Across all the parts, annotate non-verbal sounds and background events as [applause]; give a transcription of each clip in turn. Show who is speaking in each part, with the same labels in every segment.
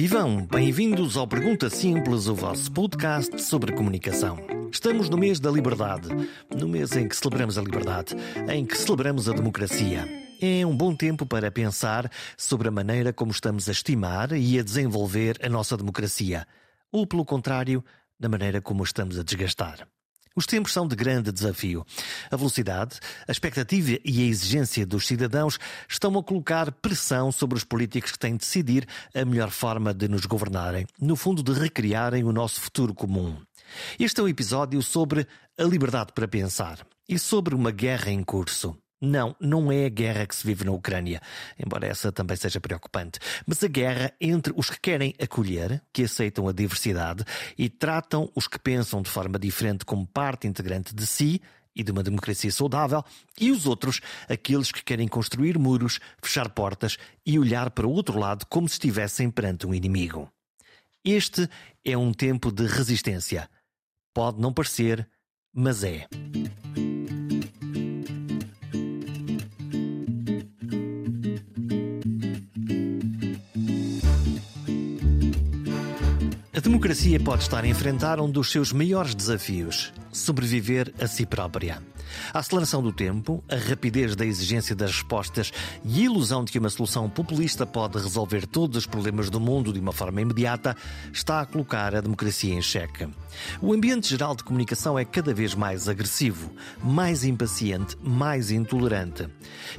Speaker 1: Vivam! Bem-vindos ao Pergunta Simples, o vosso podcast sobre comunicação. Estamos no mês da liberdade, no mês em que celebramos a liberdade, em que celebramos a democracia. É um bom tempo para pensar sobre a maneira como estamos a estimar e a desenvolver a nossa democracia, ou, pelo contrário, da maneira como estamos a desgastar. Os tempos são de grande desafio. A velocidade, a expectativa e a exigência dos cidadãos estão a colocar pressão sobre os políticos que têm de decidir a melhor forma de nos governarem, no fundo, de recriarem o nosso futuro comum. Este é um episódio sobre a liberdade para pensar e sobre uma guerra em curso. Não, não é a guerra que se vive na Ucrânia, embora essa também seja preocupante, mas a guerra entre os que querem acolher, que aceitam a diversidade e tratam os que pensam de forma diferente como parte integrante de si e de uma democracia saudável, e os outros, aqueles que querem construir muros, fechar portas e olhar para o outro lado como se estivessem perante um inimigo. Este é um tempo de resistência. Pode não parecer, mas é. A democracia pode estar a enfrentar um dos seus maiores desafios: sobreviver a si própria. A aceleração do tempo, a rapidez da exigência das respostas e a ilusão de que uma solução populista pode resolver todos os problemas do mundo de uma forma imediata está a colocar a democracia em xeque. O ambiente geral de comunicação é cada vez mais agressivo, mais impaciente, mais intolerante.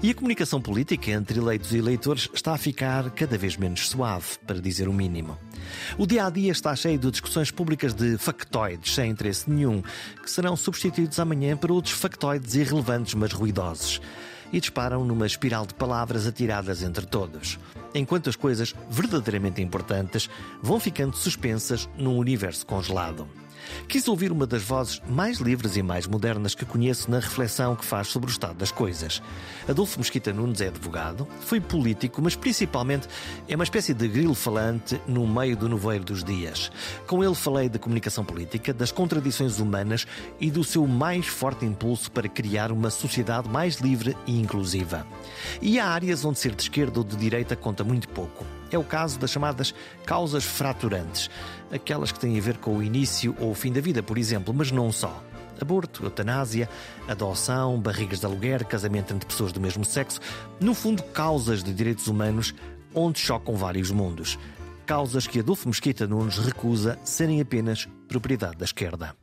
Speaker 1: E a comunicação política entre eleitos e eleitores está a ficar cada vez menos suave, para dizer o mínimo. O dia a dia está cheio de discussões públicas de factoides sem interesse nenhum, que serão substituídos amanhã por outros factoides irrelevantes mas ruidosos. E disparam numa espiral de palavras atiradas entre todos, enquanto as coisas verdadeiramente importantes vão ficando suspensas num universo congelado. Quis ouvir uma das vozes mais livres e mais modernas que conheço na reflexão que faz sobre o estado das coisas. Adolfo Mesquita Nunes é advogado, foi político, mas principalmente é uma espécie de grilo falante no meio do noveiro dos dias. Com ele falei de comunicação política, das contradições humanas e do seu mais forte impulso para criar uma sociedade mais livre e inclusiva. E há áreas onde ser de esquerda ou de direita conta muito pouco. É o caso das chamadas causas fraturantes, aquelas que têm a ver com o início ou o fim da vida, por exemplo, mas não só. Aborto, eutanásia, adoção, barrigas de aluguer, casamento entre pessoas do mesmo sexo, no fundo, causas de direitos humanos onde chocam vários mundos. Causas que Adolfo Mesquita Nunes recusa serem apenas propriedade da esquerda.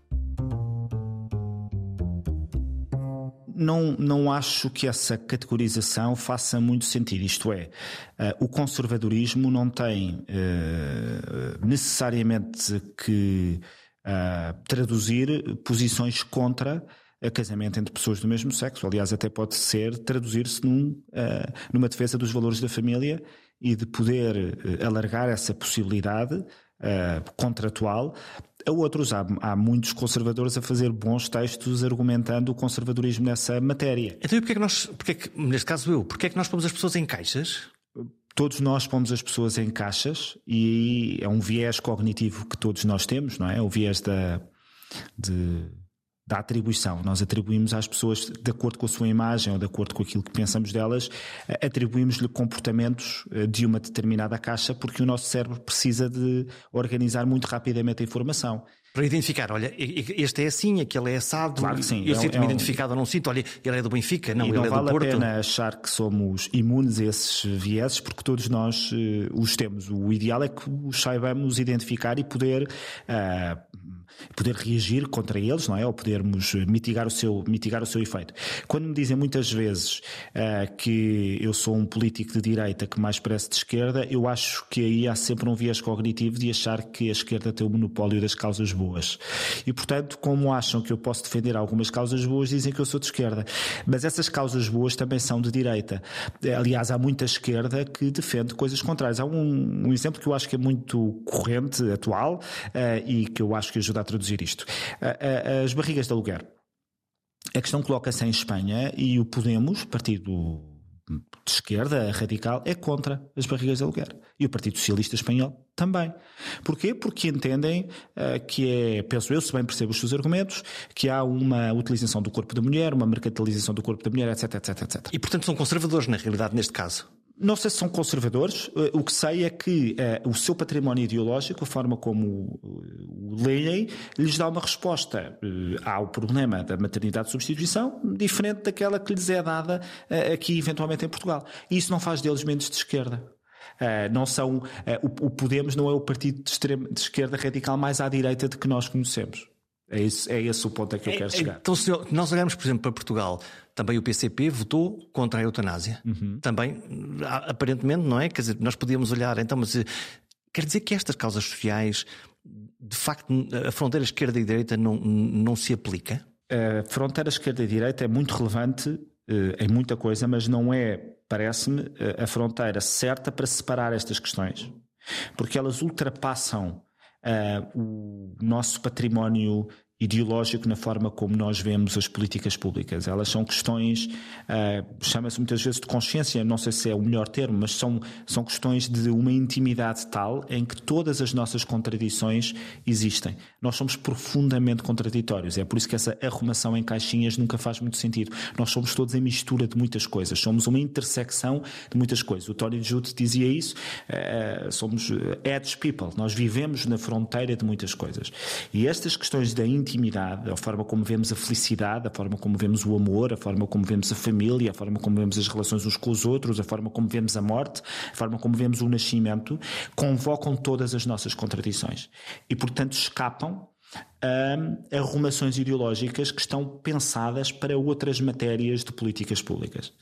Speaker 2: Não, não acho que essa categorização faça muito sentido. Isto é, uh, o conservadorismo não tem uh, necessariamente que uh, traduzir posições contra a casamento entre pessoas do mesmo sexo. Aliás, até pode ser traduzir-se num, numa defesa dos valores da família e de poder alargar essa possibilidade contratual a outros. Há, há, muitos conservadores a fazer bons textos argumentando o conservadorismo nessa matéria.
Speaker 1: Então, e porquê é que nós, porquê é que, neste caso eu, porquê é que nós pomos as pessoas em caixas?
Speaker 2: Todos nós pomos as pessoas em caixas e é um viés cognitivo que todos nós temos, não é? O viés da, de, da atribuição. Nós atribuímos às pessoas, de acordo com a sua imagem ou de acordo com aquilo que pensamos delas, atribuímos-lhe comportamentos eh, de uma determinada caixa porque o nosso cérebro precisa de organizar muito rapidamente a informação.
Speaker 1: Para identificar, olha, este é assim, aquele é assado.
Speaker 2: Claro que sim.
Speaker 1: Eu é sinto-me é um... identificado ou não sinto, olha, ele é do Benfica, não,
Speaker 2: e
Speaker 1: ele
Speaker 2: não
Speaker 1: é
Speaker 2: vale
Speaker 1: do Porto.
Speaker 2: a pena achar que somos imunes a esses vieses, porque todos nós uh, os temos. O ideal é que os saibamos identificar e poder. Uh, poder reagir contra eles, não é? Ou podermos mitigar o seu, mitigar o seu efeito. Quando me dizem muitas vezes uh, que eu sou um político de direita que mais parece de esquerda, eu acho que aí há sempre um viés cognitivo de achar que a esquerda tem o monopólio das causas boas. E, portanto, como acham que eu posso defender algumas causas boas, dizem que eu sou de esquerda. Mas essas causas boas também são de direita. Aliás, há muita esquerda que defende coisas contrárias. Há um, um exemplo que eu acho que é muito corrente, atual, uh, e que eu acho que ajuda a traduzir isto. As barrigas de aluguer. A questão coloca-se em Espanha e o Podemos, partido de esquerda, radical, é contra as barrigas de aluguer. E o Partido Socialista Espanhol também. Porquê? Porque entendem uh, que é, penso eu, se bem percebo os seus argumentos, que há uma utilização do corpo da mulher, uma mercantilização do corpo da mulher, etc, etc, etc.
Speaker 1: E portanto são conservadores, na realidade, neste caso.
Speaker 2: Não sei se são conservadores. O que sei é que uh, o seu património ideológico, a forma como o, leem, lhes dá uma resposta ao problema da maternidade de substituição diferente daquela que lhes é dada aqui, eventualmente, em Portugal. E isso não faz deles menos de esquerda. Uh, não são, o, o, Podemos não é o partido de, extrema, de esquerda radical mais à direita de que nós conhecemos. É, isso, é esse o ponto a que eu quero é, chegar.
Speaker 1: Então, se nós olharmos, por exemplo, para Portugal, também o PCP votou contra a eutanásia. Uhum. Também, aparentemente, não é? Quer dizer, nós podíamos olhar, então, mas eh, quer dizer que estas causas sociais, de facto, a fronteira esquerda e direita não, não se aplica?
Speaker 2: A fronteira esquerda e direita é muito relevante em muita coisa, mas não é parece-me, a fronteira certa para separar estas questões, porque elas ultrapassam uh, o nosso património ideológico na forma como nós vemos as políticas públicas. Elas são questões, uh, chama-se muitas vezes de consciência, não sei se é o melhor termo, mas são, são questões de uma intimidade tal em que todas as nossas contradições existem. Nós somos profundamente contraditórios. É por isso que essa arrumação em caixinhas nunca faz muito sentido. Nós somos todos em mistura de muitas coisas. Somos uma intersecção de muitas coisas. O Tony Judd dizia isso. Uh, somos edge people. Nós vivemos na fronteira de muitas coisas. E estas questões da intimidade a forma como vemos a felicidade, a forma como vemos o amor, a forma como vemos a família, a forma como vemos as relações uns com os outros, a forma como vemos a morte, a forma como vemos o nascimento, convocam todas as nossas contradições. E, portanto, escapam a arrumações ideológicas que estão pensadas para outras matérias de políticas públicas.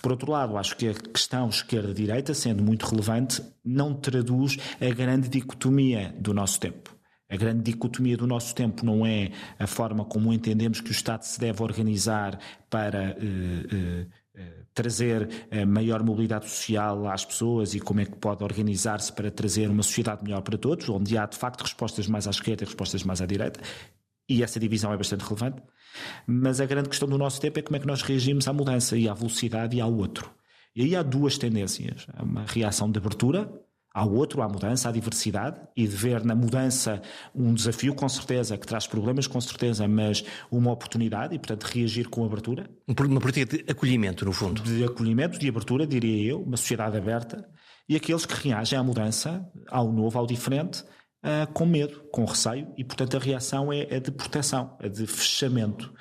Speaker 2: Por outro lado, acho que a questão esquerda-direita, sendo muito relevante, não traduz a grande dicotomia do nosso tempo. A grande dicotomia do nosso tempo não é a forma como entendemos que o Estado se deve organizar para uh, uh, trazer maior mobilidade social às pessoas e como é que pode organizar-se para trazer uma sociedade melhor para todos, onde há de facto respostas mais à esquerda e respostas mais à direita, e essa divisão é bastante relevante. Mas a grande questão do nosso tempo é como é que nós reagimos à mudança e à velocidade e ao outro. E aí há duas tendências: uma reação de abertura, ao outro, à mudança, à diversidade e de ver na mudança um desafio, com certeza, que traz problemas, com certeza, mas uma oportunidade e, portanto, reagir com abertura.
Speaker 1: Uma política de acolhimento, no fundo.
Speaker 2: De acolhimento, de abertura, diria eu, uma sociedade aberta e aqueles que reagem à mudança, ao novo, ao diferente, Uh, com medo, com receio, e portanto a reação é, é de proteção, é de fechamento.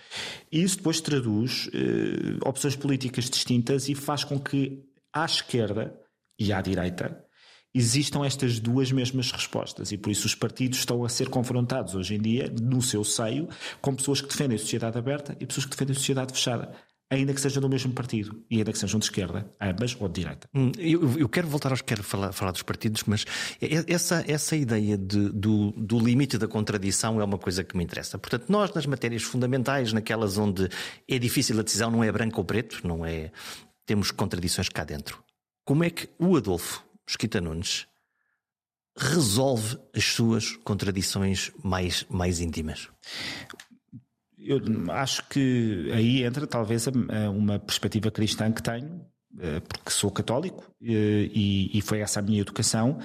Speaker 2: E isso depois traduz uh, opções políticas distintas e faz com que à esquerda e à direita existam estas duas mesmas respostas e por isso os partidos estão a ser confrontados hoje em dia, no seu seio, com pessoas que defendem a sociedade aberta e pessoas que defendem a sociedade fechada. Ainda que sejam do mesmo partido e ainda que sejam de esquerda, ambas ou de direita.
Speaker 1: Hum, eu, eu quero voltar aos quero falar, falar dos partidos, mas essa, essa ideia de, do, do limite da contradição é uma coisa que me interessa. Portanto, nós, nas matérias fundamentais, naquelas onde é difícil a decisão, não é branco ou preto, não é. Temos contradições cá dentro. Como é que o Adolfo Mosquita Nunes resolve as suas contradições mais, mais íntimas?
Speaker 2: Eu acho que aí entra talvez uma perspectiva cristã que tenho, eh, porque sou católico eh, e foi essa a minha educação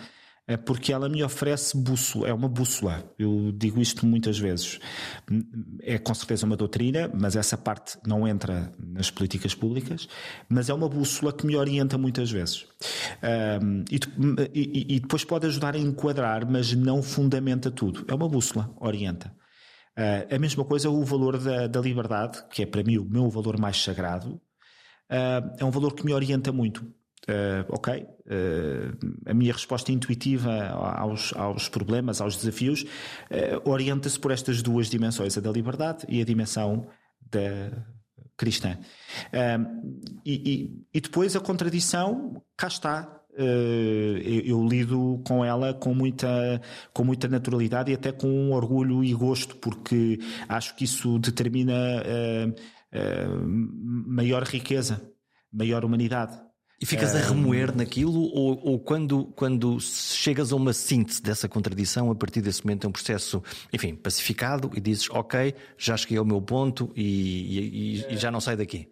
Speaker 2: porque ela me oferece bússola, é uma bússola. Eu digo isto muitas vezes. É com certeza uma doutrina, mas essa parte não entra nas políticas públicas, mas é uma bússola que me orienta muitas vezes. Um, e, e, e, depois pode ajudar a enquadrar, mas não fundamenta tudo. É uma bússola, orienta. Uh, a mesma coisa o valor da, da, liberdade, que é para mim o meu valor mais sagrado, uh, é um valor que me orienta muito. Uh, ok, uh, a minha resposta intuitiva aos, aos problemas, aos desafios, uh, orienta-se por estas duas dimensões, a da liberdade e a dimensão da cristã. E, e, e, depois a contradição, cá está. Eu, eu, lido com ela com muita, com muita naturalidade e até com orgulho e gosto, porque acho que isso determina maior riqueza, maior humanidade.
Speaker 1: E ficas a remoer naquilo ou, ou, quando, quando chegas a uma síntese dessa contradição, a partir desse momento é um processo, enfim, pacificado e dizes, ok, já cheguei ao meu ponto e, e, e já não saio daqui?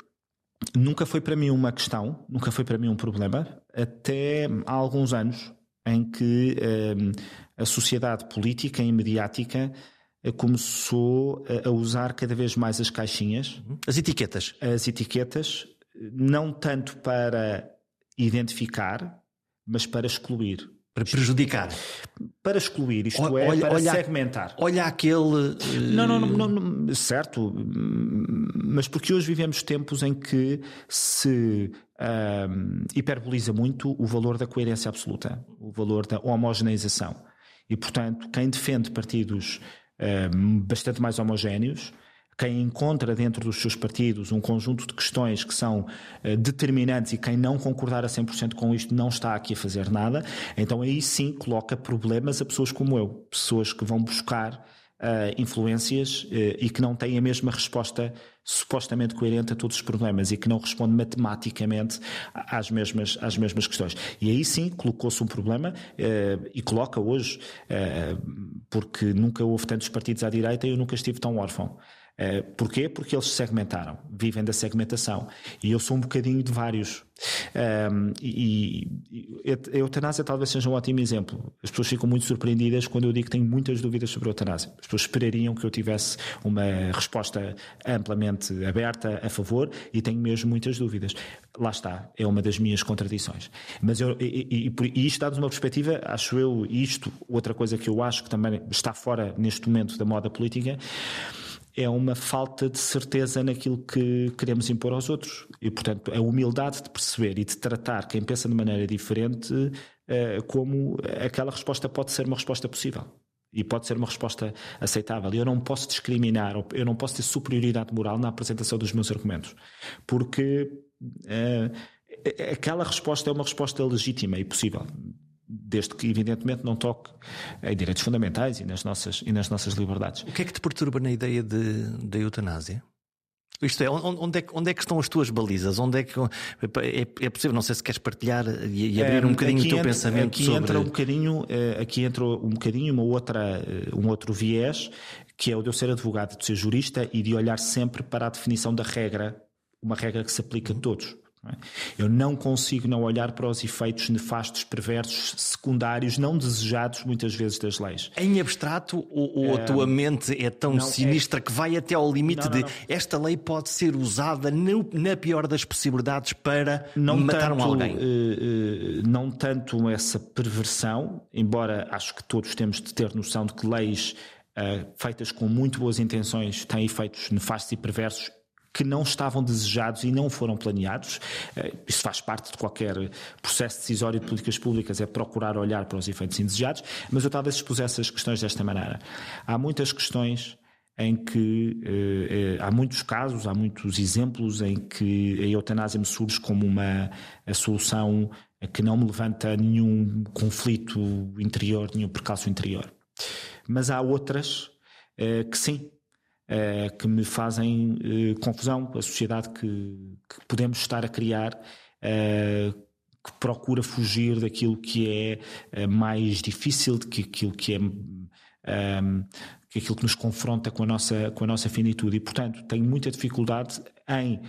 Speaker 2: Nunca foi para mim uma questão, nunca foi para mim um problema, até há alguns anos em que a sociedade política e mediática eh, começou a usar cada vez mais as caixinhas.
Speaker 1: As etiquetas.
Speaker 2: As etiquetas, não tanto para identificar, mas para excluir.
Speaker 1: Para prejudicar.
Speaker 2: Para excluir, isto olha, é, para olha, segmentar.
Speaker 1: Olha aquele. Uh...
Speaker 2: Não, não, não, não, certo, mas porque hoje vivemos tempos em que se hiperboliza muito o valor da coerência absoluta, o valor da homogeneização. E, portanto, quem defende partidos bastante mais homogéneos quem encontra dentro dos seus partidos um conjunto de questões que são uh, determinantes e quem não concordar a 100% com isto não está aqui a fazer nada, então aí sim coloca problemas a pessoas como eu, pessoas que vão buscar uh, influências uh, e que não têm a mesma resposta supostamente coerente a todos os problemas e que não responde matematicamente às mesmas, às mesmas questões. E aí sim colocou-se um problema e coloca hoje, porque nunca houve tantos partidos à direita e eu nunca estive tão órfão. Uh, porquê? Porque eles segmentaram, vivem da segmentação. E eu sou um bocadinho de vários. Um, e, e a eutanásia talvez seja um ótimo exemplo. As pessoas ficam muito surpreendidas quando eu digo que tenho muitas dúvidas sobre a eutanásia. As pessoas esperariam que eu tivesse uma resposta amplamente aberta a favor e tenho mesmo muitas dúvidas. Lá está, é uma das minhas contradições. Mas eu, e, e, e isto dá-nos uma perspectiva, acho eu, isto, outra coisa que eu acho que também está fora neste momento da moda política é uma falta de certeza naquilo que queremos impor aos outros. E, portanto, a humildade de perceber e de tratar quem pensa de maneira diferente uh, como aquela resposta pode ser uma resposta possível. E pode ser uma resposta aceitável. Eu não posso discriminar, eu não posso ter superioridade moral na apresentação dos meus argumentos. Porque uh, aquela resposta é uma resposta legítima e possível desde que evidentemente não toque em direitos fundamentais e nas nossas, e nas nossas liberdades.
Speaker 1: O que é que te perturba na ideia da eutanásia? Isto é onde, é, onde é que estão as tuas balizas? Onde é que é, é possível? Não sei se queres partilhar e, e abrir um bocadinho o teu
Speaker 2: entra,
Speaker 1: pensamento
Speaker 2: aqui
Speaker 1: sobre.
Speaker 2: Entra um bocadinho, eh, aqui entra um bocadinho uma outra, eh, um outro viés, que é o de eu ser advogado, de ser jurista e de olhar sempre para a definição da regra, uma regra que se aplica a todos. É? Eu não consigo não olhar para os efeitos nefastos, perversos, secundários, não desejados muitas vezes das leis.
Speaker 1: Em abstrato, ou, ou a tua mente é tão não, é- sinistra é... que vai até ao limite não, não, de esta lei pode ser usada no, na pior das possibilidades para não matar tanto, um alguém? Uh,
Speaker 2: uh, não tanto essa perversão, embora acho que todos temos de ter noção de que leis uh, feitas com muito boas intenções têm efeitos nefastos e perversos que não estavam desejados e não foram planeados. Eh, isso faz parte de qualquer processo decisório de políticas públicas, é procurar olhar para os efeitos indesejados, mas eu talvez expusesse as questões desta maneira. Há muitas questões em que eh, eh, há muitos casos, há muitos exemplos em que a eutanásia me surge como uma solução que não me levanta nenhum conflito interior, nenhum percalço interior. Mas há outras que sim, uh, que me fazem uh, confusão. A sociedade que, que, podemos estar a criar. Uh, que procura fugir daquilo que é mais difícil, de que é um, que aquilo que nos confronta com a nossa com a nossa finitude e portanto tenho muita dificuldade em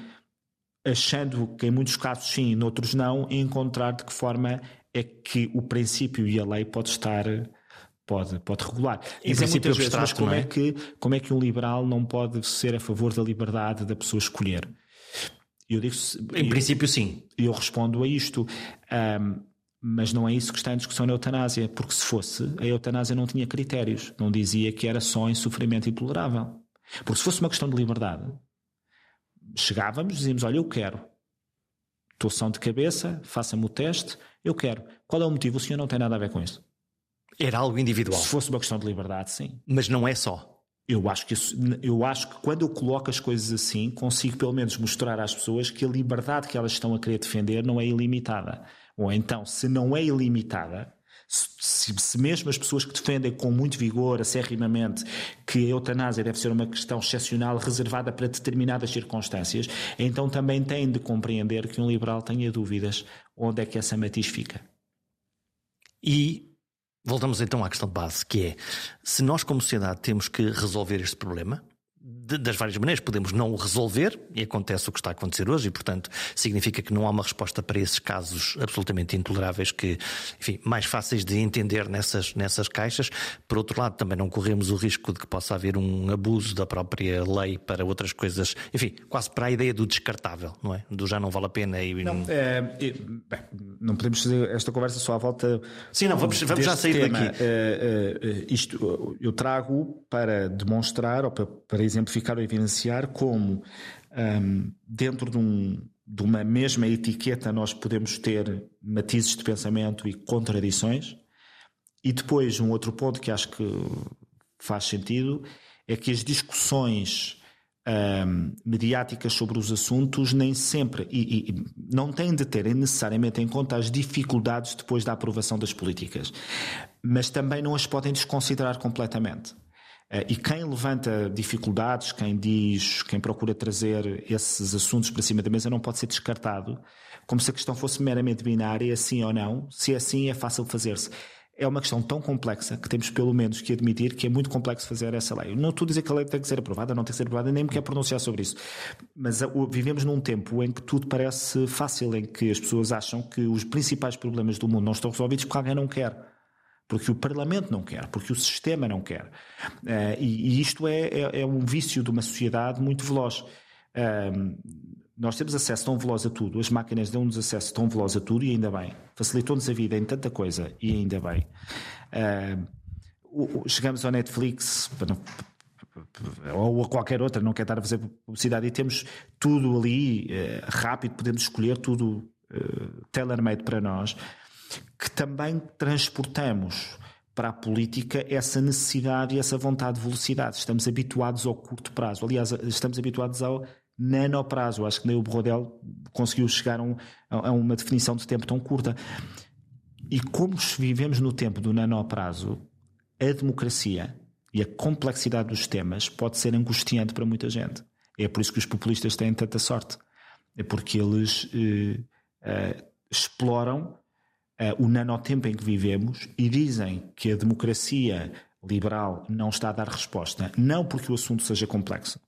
Speaker 2: achando que em muitos casos sim, noutros não, encontrar de que forma é que o princípio e a lei pode estar pode, pode regular.
Speaker 1: Em princípio
Speaker 2: vezes,
Speaker 1: mas
Speaker 2: como
Speaker 1: é?
Speaker 2: é? que, como é que um liberal não pode ser a favor da liberdade da pessoa escolher?
Speaker 1: Eu digo, em eu, princípio, sim.
Speaker 2: Eu respondo a isto. Um, mas não é isso que está em discussão na eutanásia, porque se fosse, a eutanásia não tinha critérios, não dizia que era só em sofrimento intolerável. Porque se fosse uma questão de liberdade, chegávamos, dizíamos: Olha, eu quero, estou são de cabeça, faça-me o teste, eu quero. Qual é o motivo? O senhor não tem nada a ver com isso.
Speaker 1: Era algo individual.
Speaker 2: Se fosse uma questão de liberdade, sim.
Speaker 1: Mas não é só.
Speaker 2: Eu acho, que isso, eu acho que quando eu coloco as coisas assim, consigo pelo menos mostrar às pessoas que a liberdade que elas estão a querer defender não é ilimitada. Ou então, se não é ilimitada, se, se, mesmo as pessoas que defendem com muito vigor, acerrimamente, que a eutanásia deve ser uma questão excepcional, reservada para determinadas circunstâncias, então também têm de compreender que um liberal tenha dúvidas onde é que essa matiz fica.
Speaker 1: E Voltamos então à questão de base, que é se nós, como sociedade, temos que resolver este problema, de, das várias maneiras. Podemos não o resolver, e acontece o que está a acontecer hoje, e portanto significa que não há uma resposta para esses casos absolutamente intoleráveis, que, enfim, mais fáceis de entender nessas, nessas caixas. Por outro lado, também não corremos o risco de que possa haver um abuso da própria lei para outras coisas, enfim, quase para a ideia do descartável, não é? Do já não vale a pena e.
Speaker 2: Não, é, bem, não podemos fazer esta conversa só à volta.
Speaker 1: Sim, não, vamos, vamos já sair tema. daqui.
Speaker 2: É, é, isto eu trago para demonstrar ou para, para exemplificar ou evidenciar como um, dentro de, um, de uma mesma etiqueta nós podemos ter matizes de pensamento e contradições. E depois, um outro ponto que acho que faz sentido é que as discussões um, mediáticas sobre os assuntos nem sempre e, e, não têm de ter necessariamente em conta as dificuldades depois da aprovação das políticas, mas também não as podem desconsiderar completamente. Eh, e quem levanta dificuldades, quem diz, quem procura trazer esses assuntos para cima da mesa não pode ser descartado, como se a questão fosse meramente binária, sim ou não. Se é assim, é fácil fazer-se. É uma questão tão complexa que temos pelo menos que admitir que é muito complexo fazer essa lei. Não estou a dizer que a lei tem que ser aprovada, não tem que ser aprovada, nem me quero pronunciar sobre isso. Mas vivemos num tempo em que tudo parece fácil, em que as pessoas acham que os principais problemas do mundo não estão resolvidos porque alguém não quer porque o Parlamento não quer, porque o sistema não quer. Uh, e, e, isto é, é, é, um vício de uma sociedade muito veloz. Uh, nós temos acesso tão veloz a tudo, as máquinas dão-nos acesso tão veloz a tudo, e ainda bem. Facilitou-nos a vida em tanta coisa, e ainda bem. Uh, chegamos ao Netflix, ou a qualquer outra, não quero estar a fazer publicidade, e temos tudo ali eh, rápido, podemos escolher tudo uh, tailor-made para nós que também transportamos para a política essa necessidade e essa vontade de velocidade. Estamos habituados ao curto prazo. Aliás, estamos habituados ao nano prazo. Acho que nem o Borrodel conseguiu chegar a, um, a, uma definição de tempo tão curta. E como vivemos no tempo do nano prazo, a democracia e a complexidade dos temas pode ser angustiante para muita gente. É por isso que os populistas têm tanta sorte. É porque eles eh, eh, exploram uh, o nanotempo em que vivemos e dizem que a democracia liberal não está a dar resposta, não porque o assunto seja complexo,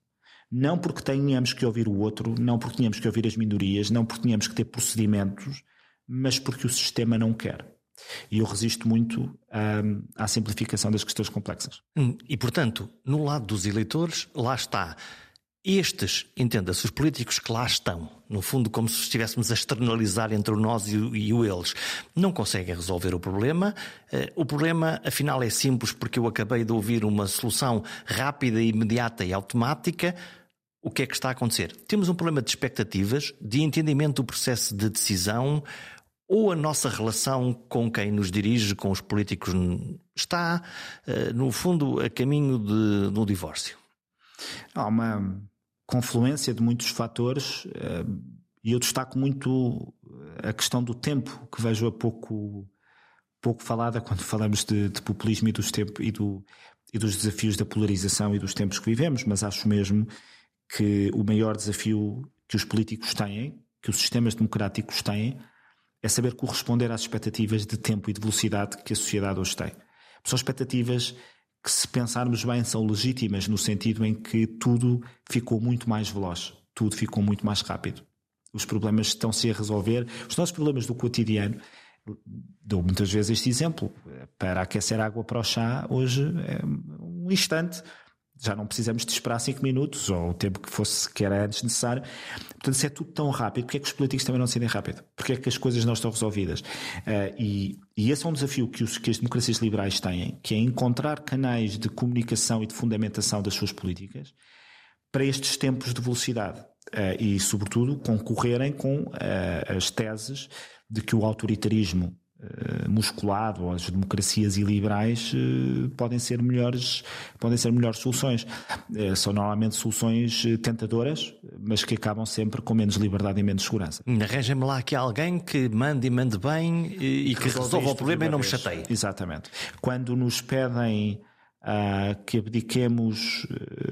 Speaker 2: não porque tenhamos que ouvir o outro, não porque tenhamos que ouvir as minorias, não porque tenhamos que ter procedimentos, mas porque o sistema não quer. E eu resisto muito à simplificação das questões complexas.
Speaker 1: Hum, e, portanto, no lado dos eleitores, lá está estes, entenda-se, os políticos que lá estão, no fundo, como se estivéssemos a externalizar entre o nós e o, e o eles, não conseguem resolver o problema. Uh, o problema, afinal, é simples, porque eu acabei de ouvir uma solução rápida, imediata e automática. O que é que está a acontecer? Temos um problema de expectativas, de entendimento do processo de decisão, ou a nossa relação com quem nos dirige, com os políticos, está, uh, no fundo, a caminho de, um divórcio.
Speaker 2: Há uma confluência de muitos fatores eh, e eu destaco muito a questão do tempo, que vejo a pouco, pouco falada [laughs] quando falamos de, de populismo e dos, tempo, e, do, e dos desafios da polarização e dos tempos que vivemos, mas acho mesmo que o maior desafio que os políticos têm, que os sistemas democráticos têm, é saber corresponder às expectativas de tempo e de velocidade que a sociedade hoje tem. São expectativas que, se pensarmos bem, são legítimas no sentido em que tudo ficou muito mais veloz, tudo ficou muito mais rápido. Os problemas estão-se a resolver. Os nossos problemas do cotidiano, dou muitas vezes este exemplo, para aquecer água para o chá, hoje é um instante já não precisamos de esperar 5 minutos ou o tempo que fosse que era antes necessário. Portanto, se é tudo tão rápido, porque é que os políticos também não decidem rápido? Porque é que as coisas não estão resolvidas? Uh, e, e, esse é um desafio que, os, que as democracias liberais têm, que é encontrar canais de comunicação e de fundamentação das suas políticas para estes tempos de velocidade. Uh, e, sobretudo, concorrerem com uh, as teses de que o autoritarismo musculado, ou as democracias iliberais eh, podem ser melhores, podem ser melhores soluções. Eh, são normalmente soluções tentadoras, mas que acabam sempre com menos liberdade e menos segurança.
Speaker 1: Arranja-me lá aqui alguém que mande e mande bem e, que resolva o problema e não me chateie.
Speaker 2: Exatamente. Quando nos pedem Uh, que abdiquemos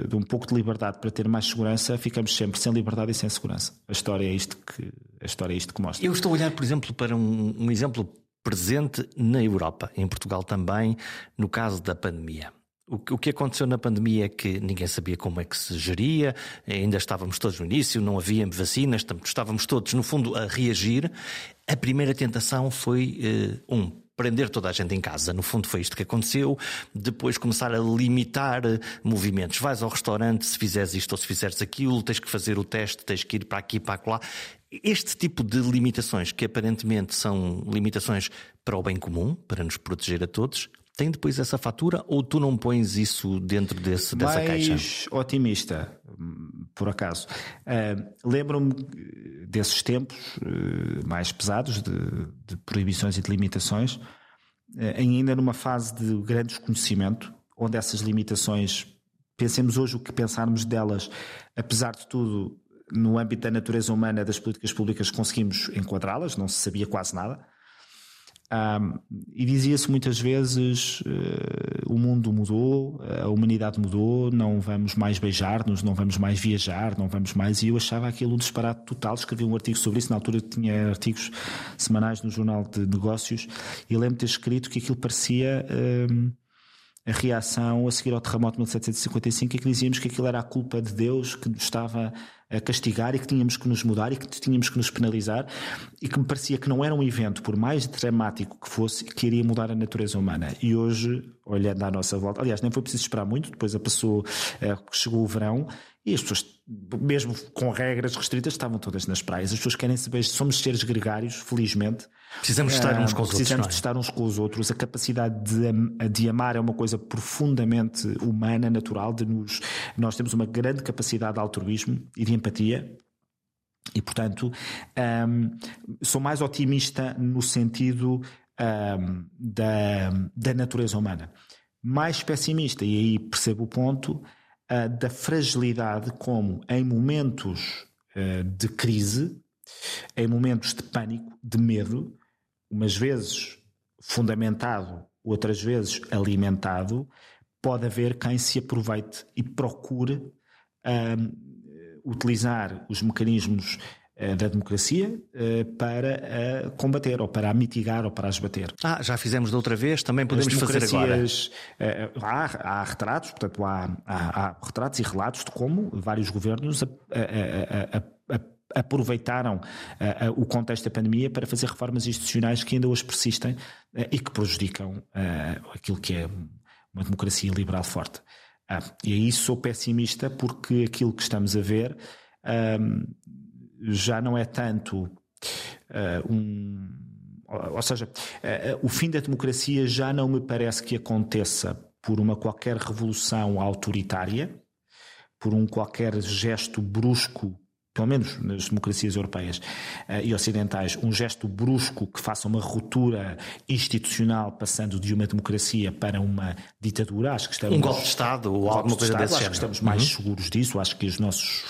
Speaker 2: de um pouco de liberdade para ter mais segurança, ficamos sempre sem liberdade e sem segurança. A história é isto que, a história é isto que mostra.
Speaker 1: Eu estou a olhar, por exemplo, para um, um exemplo presente na Europa, em Portugal também, no caso da pandemia. O que aconteceu na pandemia é que ninguém sabia como é que se geria, ainda estávamos todos no início, não havia vacinas, estávamos todos, no fundo, a reagir. A primeira tentação foi, uh, um, prender toda a gente em casa. No fundo, foi isto que aconteceu. Depois, começar a limitar eh, movimentos. Vais ao restaurante, se fizeres isto ou se fizeres aquilo, tens que fazer o teste, tens que ir para aqui, para lá. Este tipo de limitações, que aparentemente são limitações para o bem comum, para nos proteger a todos, tem depois essa fatura ou tu não pões isso dentro desse, dessa
Speaker 2: Mais
Speaker 1: caixa?
Speaker 2: Mais otimista, por acaso. Uh, Lembro-me desses tempos uh, mais pesados de, de, proibições e de limitações, uh, ainda numa fase de grande desconhecimento, onde essas limitações, pensemos hoje o que pensarmos delas, apesar de tudo, no âmbito da natureza humana das políticas públicas conseguimos enquadrá-las, não se sabia quase nada. Um, e dizia-se muitas vezes: uh, o mundo mudou, a humanidade mudou, não vamos mais beijar-nos, não vamos mais viajar, não vamos mais. E eu achava aquilo um disparate total. Escrevi um artigo sobre isso, na altura tinha artigos semanais no Jornal de Negócios, e lembro de ter escrito que aquilo parecia. A reação a seguir ao terremoto de 1755 é que dizíamos que aquilo era a culpa de Deus que nos estava a castigar e que tínhamos que nos mudar e que tínhamos que nos penalizar e que me parecia que não era um evento, por mais dramático que fosse, que iria mudar a natureza humana. E hoje, olhando à nossa volta, aliás, nem foi preciso esperar muito, depois a passou, eh, chegou o verão e as pessoas, mesmo com regras restritas, estavam todas nas praias. As pessoas querem saber, somos seres gregários, felizmente.
Speaker 1: Precisamos estar uns com os
Speaker 2: Precisamos outros. Precisamos de estar uns com os outros. A capacidade de, de amar é uma coisa profundamente humana, natural. De nos, nós temos uma grande capacidade de altruísmo e de empatia. E, portanto, um, sou mais otimista no sentido um, da, da natureza humana. Mais pessimista, e aí percebo o ponto, uh, da fragilidade como em momentos uh, de crise, em momentos de pânico, de medo, umas vezes fundamentado, outras vezes alimentado, pode haver quem se aproveite e procure uh, utilizar os mecanismos da democracia eh, para eh, combater, ou para mitigar, ou para as bater.
Speaker 1: Ah, já fizemos da outra vez, também podemos fazer agora.
Speaker 2: Há, há retratos, portanto, há, há, há, retratos e relatos de como vários governos a, a, a, aproveitaram o contexto da pandemia para fazer reformas institucionais que ainda hoje persistem e que prejudicam aquilo que é uma democracia liberal forte. Ah, e aí sou pessimista porque aquilo que estamos a ver ehm, já não é tanto uh, um. Ou seja, uh, o fim da democracia já não me parece que aconteça por uma qualquer revolução autoritária, por um qualquer gesto brusco pelo menos nas democracias europeias uh, e ocidentais, um gesto brusco que faça uma ruptura institucional passando de uma democracia para uma ditadura. Acho que estamos,
Speaker 1: um golpe de Estado ou alguma coisa desse
Speaker 2: Acho
Speaker 1: género.
Speaker 2: que estamos mais uhum. seguros disso, acho que os nossos,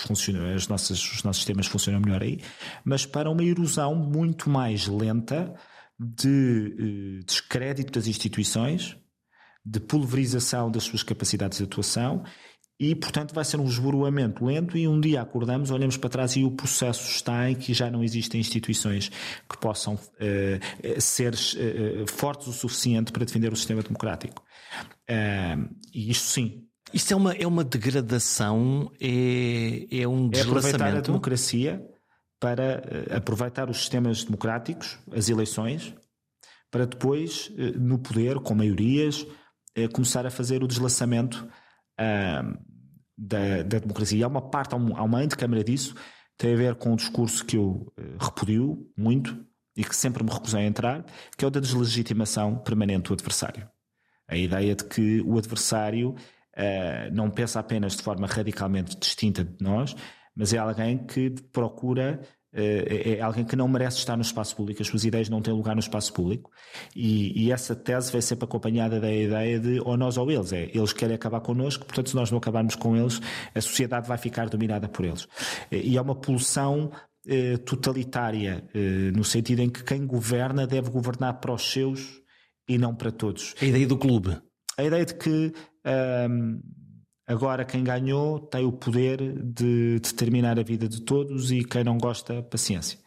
Speaker 2: as nossas, os nossos sistemas funcionam melhor aí, mas para uma erosão muito mais lenta de uh, descrédito das instituições, de pulverização das suas capacidades de atuação e, portanto, vai ser um esboroamento lento e um dia acordamos, olhamos para trás e o processo está em que já não existem instituições que possam uh, ser uh, fortes o suficiente para defender o sistema democrático. Uh, e isto sim.
Speaker 1: Isto é uma, é uma degradação, é, é um
Speaker 2: deslaçamento. É aproveitar a democracia para aproveitar os sistemas democráticos, as eleições, para depois, no poder, com maiorias, começar a fazer o deslaçamento da, da, democracia. Há uma parte, há, uma antecâmara disso, tem a ver com um discurso que eu uh, repudio muito e que sempre me recusei a entrar, que é o da deslegitimação permanente do adversário. A ideia de que o adversário uh, não pensa apenas de forma radicalmente distinta de nós, mas é alguém que procura é alguém que não merece estar no espaço público, as suas ideias não têm lugar no espaço público. E, e, essa tese vai sempre acompanhada da ideia de ou nós ou eles. É, eles querem acabar connosco, portanto, se nós não acabarmos com eles, a sociedade vai ficar dominada por eles. E é uma pulsão eh, totalitária, eh, no sentido em que quem governa deve governar para os seus e não para todos.
Speaker 1: A ideia do clube.
Speaker 2: A ideia de que. Agora, quem ganhou tem o poder de determinar a vida de todos e quem não gosta, paciência.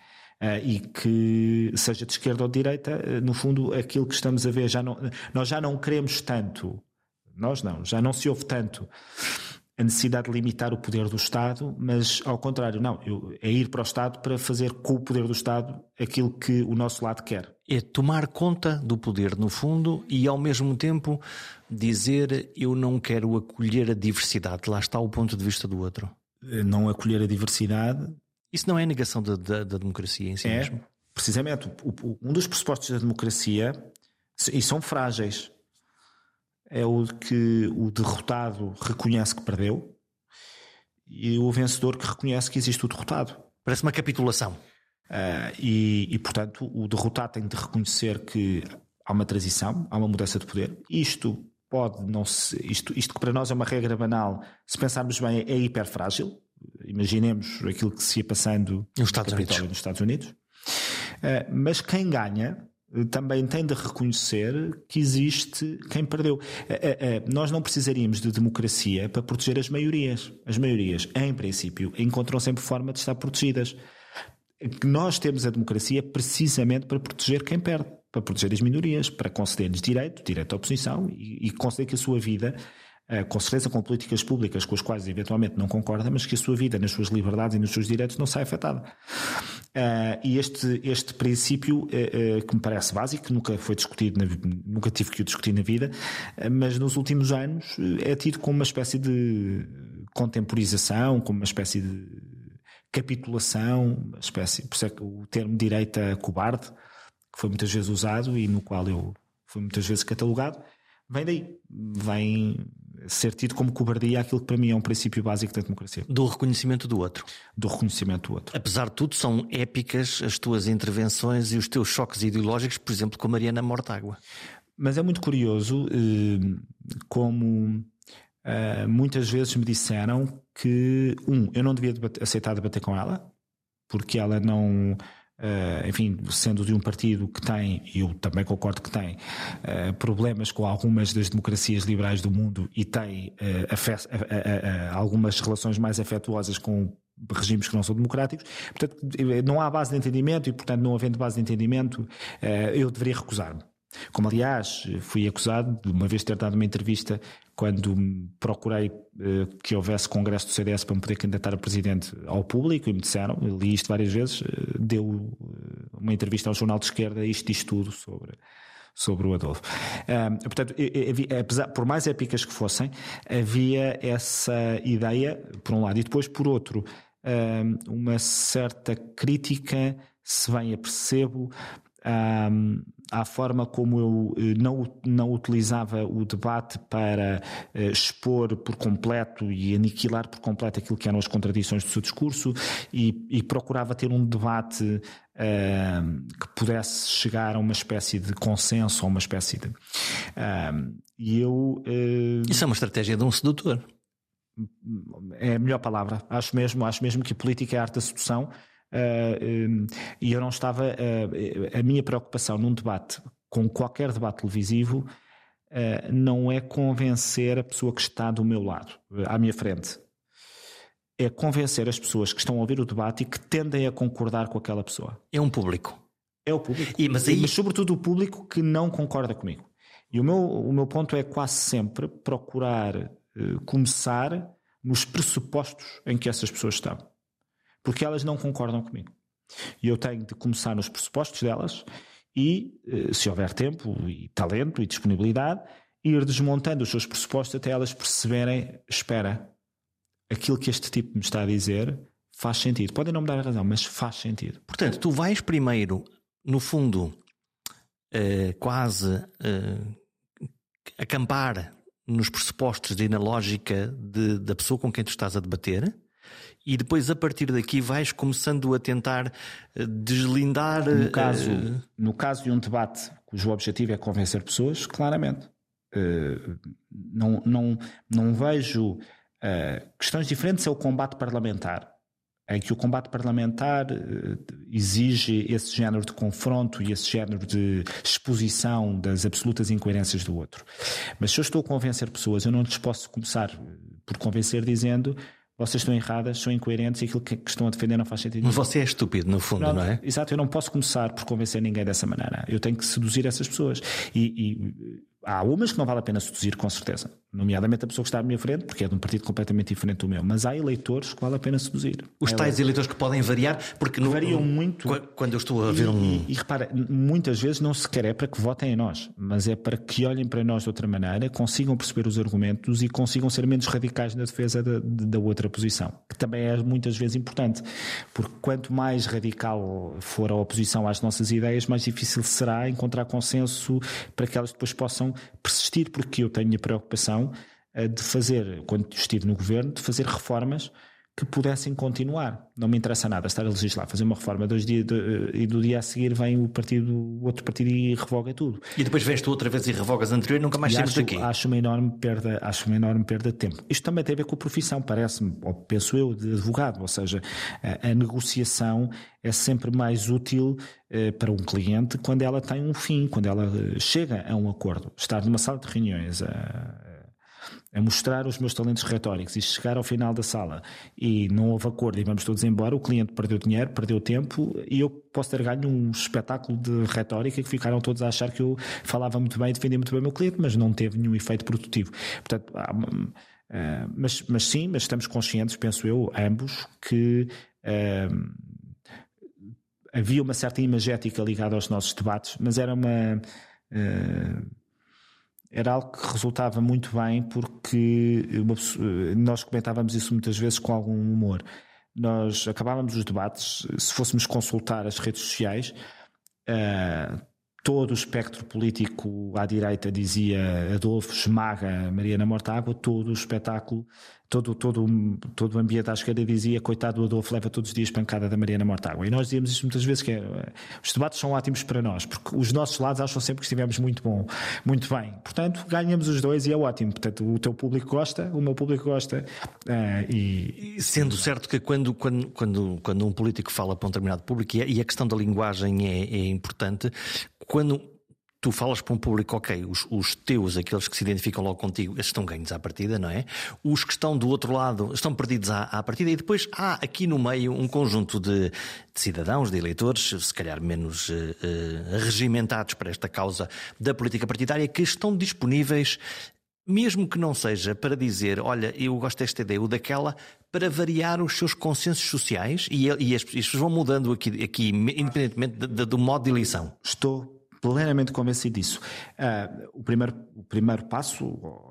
Speaker 2: Uh, e que seja de esquerda ou de direita, uh, no fundo, aquilo que estamos a ver, já não, nós já não queremos tanto nós não, já não se ouve tanto a necessidade de limitar o poder do Estado, mas ao contrário, não, é ir para o Estado para fazer com o poder do Estado aquilo que o nosso lado quer.
Speaker 1: É tomar conta do poder, no fundo, e ao mesmo tempo dizer eu não quero acolher a diversidade. Lá está o ponto de vista do outro.
Speaker 2: Não acolher a diversidade.
Speaker 1: Isso não é negação da, da, da democracia em si
Speaker 2: é,
Speaker 1: mesmo?
Speaker 2: Precisamente. um dos pressupostos da democracia, e são frágeis, é o que o derrotado reconhece que perdeu e o vencedor que reconhece que existe o derrotado.
Speaker 1: Parece uma capitulação.
Speaker 2: Uh, e, e, portanto, o derrotado tem de reconhecer que há uma transição, há uma mudança de poder. Isto pode não se. Isto, isto que para nós é uma regra banal, se pensarmos bem, é hiper frágil. Imaginemos aquilo que se ia passando
Speaker 1: nos Estados Unidos.
Speaker 2: Nos Estados Unidos. Uh, mas quem ganha também tem de reconhecer que existe quem perdeu. É, é, nós não precisaríamos de democracia para proteger as maiorias. As maiorias, em princípio, encontram sempre forma de estar protegidas. Nós temos a democracia precisamente para proteger quem perde, para proteger as minorias, para conceder-lhes direito, direito à oposição e, conceder que a sua vida eh, com certeza com políticas públicas com as quais eventualmente não concorda, mas que a sua vida, nas suas liberdades e nos seus direitos não sai afetada. Uh, e este, este princípio, uh, que me parece básico, nunca foi discutido, na, nunca tive que o discutir na vida, mas nos últimos anos é tido como uma espécie de contemporização, como uma espécie de capitulação, uma espécie, por isso é que o termo direita cobarde, que foi muitas vezes usado e no qual eu fui muitas vezes catalogado, vem daí. Vem ser tido como cobardia aquilo que para mim é um princípio básico da democracia.
Speaker 1: Do reconhecimento do outro.
Speaker 2: Do reconhecimento do outro.
Speaker 1: Apesar de tudo, são épicas as tuas intervenções e os teus choques ideológicos, por exemplo, com a Mariana Mortágua.
Speaker 2: Mas é muito curioso eh, como eh, muitas vezes me disseram que, um, eu não devia aceitar debater com ela, porque ela não Uh, enfim, sendo de um partido que tem, e eu também concordo que tem, uh, problemas com algumas das democracias liberais do mundo e tem uh, algumas relações mais afetuosas com regimes que não são democráticos. Portanto, não há base de entendimento e, portanto, não havendo base de entendimento, eu deveria recusar-me. Como, aliás, fui acusado de uma vez ter dado uma entrevista quando procurei eh, que houvesse congresso do CDS para me poder candidatar a presidente ao público e me disseram, li isto várias vezes, eh, deu eh, uma entrevista ao jornal de esquerda, isto diz tudo sobre, sobre o Adolfo. Um, portanto, apesar, por mais épicas que fossem, havia essa ideia, por um lado, e depois, por outro, um, uma certa crítica, se bem a percebo, um, à forma como eu eh, não, não utilizava o debate para uh, expor por completo e aniquilar por completo aquilo que eram as contradições do seu discurso e, e procurava ter um debate uh, que pudesse chegar a uma espécie de consenso, a uma espécie de. Uh, e eu.
Speaker 1: Isso é uma estratégia de um sedutor.
Speaker 2: É a melhor palavra. Acho mesmo, acho mesmo que a política é a arte da sedução Uh, e eu não estava. Uh, a minha preocupação num debate, com qualquer debate televisivo, uh, não é convencer a pessoa que está do meu lado, à minha frente. É convencer as pessoas que estão a ouvir o debate e que tendem a concordar com aquela pessoa.
Speaker 1: É um público.
Speaker 2: É o público.
Speaker 1: E, mas, aí...
Speaker 2: mas sobretudo o público que não concorda comigo. E o meu, o meu ponto é quase sempre procurar começar nos pressupostos em que essas pessoas estão porque elas não concordam comigo. E eu tenho de começar nos pressupostos delas e, eh, se houver tempo e talento e disponibilidade, ir desmontando os seus pressupostos até elas perceberem: espera, aquilo que este tipo me está a dizer faz sentido. Podem não me dar a razão, mas faz sentido.
Speaker 1: Portanto, tu vais primeiro, no fundo, uh, quase uh, acampar nos pressupostos e na lógica de, da pessoa com quem tu estás a debater e depois a partir daqui vais começando a tentar eh, deslindar.
Speaker 2: No caso, uh... no caso de um debate cujo objetivo é convencer pessoas, claramente. Uh, não, não, não vejo uh, questões diferentes é o combate parlamentar em que o combate parlamentar exige esse género de confronto e esse género de exposição das absolutas incoerências do outro. Mas se eu estou a convencer pessoas, eu não lhes posso começar por convencer dizendo vocês estão erradas, são incoerentes e aquilo que, estão a defender não faz sentido.
Speaker 1: Mas você é estúpido, no fundo, não, não é?
Speaker 2: Exato, eu não posso começar por convencer ninguém dessa maneira. Eu tenho que seduzir essas pessoas. E, e Há umas que não vale a pena seduzir, com certeza. Nomeadamente a pessoa que está à minha frente, porque é de um partido completamente diferente do meu. Mas há eleitores que vale a pena seduzir.
Speaker 1: Os
Speaker 2: há
Speaker 1: tais eleitores que podem variar, porque no,
Speaker 2: variam muito.
Speaker 1: Quando eu estou a ver
Speaker 2: e,
Speaker 1: um.
Speaker 2: E, e, repara, muitas vezes não sequer é para que votem em nós, mas é para que olhem para nós de outra maneira, consigam perceber os argumentos e consigam ser menos radicais na defesa da, da outra posição. Que também é muitas vezes importante. Porque quanto mais radical for a oposição às nossas ideias, mais difícil será encontrar consenso para que elas depois possam persistir, porque eu tenho a preocupação eh, de fazer, quando estive no governo, de fazer reformas que pudessem continuar. Não me interessa nada estar a legislar, fazer uma reforma dois dias de, eh, e do dia a seguir vem o partido, o outro partido e revoga tudo.
Speaker 1: E depois vens tu outra vez e revogas a anterior e nunca mais saímos daqui.
Speaker 2: Acho uma enorme perda, acho uma enorme perda de tempo. Isto também tem a ver com a profissão, parece-me, ou penso eu, de advogado, ou seja, a, a negociação é sempre mais útil eh, para um cliente quando ela tem um fim, quando ela eh, chega a um acordo. Estar numa sala de reuniões a a mostrar os meus talentos retóricos e chegar ao final da sala e não houve acordo e vamos todos embora, o cliente perdeu dinheiro, perdeu tempo e eu posso ter ganho um espetáculo de retórica que ficaram todos a achar que eu falava muito bem e defendia muito bem o meu cliente, mas não teve nenhum efeito produtivo. Portanto, há, uh, mas, mas sim, mas estamos conscientes, penso eu, ambos, que uh, havia uma certa imagética ligada aos nossos debates, mas era uma. Uh, era algo que resultava muito bem porque nós comentávamos isso muitas vezes com algum humor. Nós acabávamos os debates, se fôssemos consultar as redes sociais, uh, todo o espectro político à direita dizia Adolfo esmaga Mariana Mortágua, todo o espetáculo todo, todo, todo o ambiente à esquerda dizia coitado do Adolfo leva todos os dias pancada da Mariana Mortágua. E nós dizíamos isso muitas vezes, que é, os debates são ótimos para nós, porque os nossos lados acham sempre que estivemos muito bom, muito bem. Portanto, ganhamos os dois e é ótimo. Portanto, o teu público gosta, o meu público gosta. Uh, e...
Speaker 1: Sendo certo que quando, quando, quando, quando um político fala para um determinado público, e a questão da linguagem é, é importante, quando tu falas para um público, ok, os, os, teus, aqueles que se identificam logo contigo, esses estão ganhos à partida, não é? Os que estão do outro lado estão perdidos à, à partida e depois há aqui no meio um conjunto de, de cidadãos, de eleitores, se calhar menos uh, uh, regimentados para esta causa da política partidária, que estão disponíveis mesmo que não seja para dizer, olha, eu gosto desta ideia ou daquela, para variar os seus consensos sociais e, e as pessoas vão mudando aqui, aqui independentemente de, de, do modo de eleição.
Speaker 2: Estou plenamente convencido disso. Uh, o, primeiro, o primeiro passo,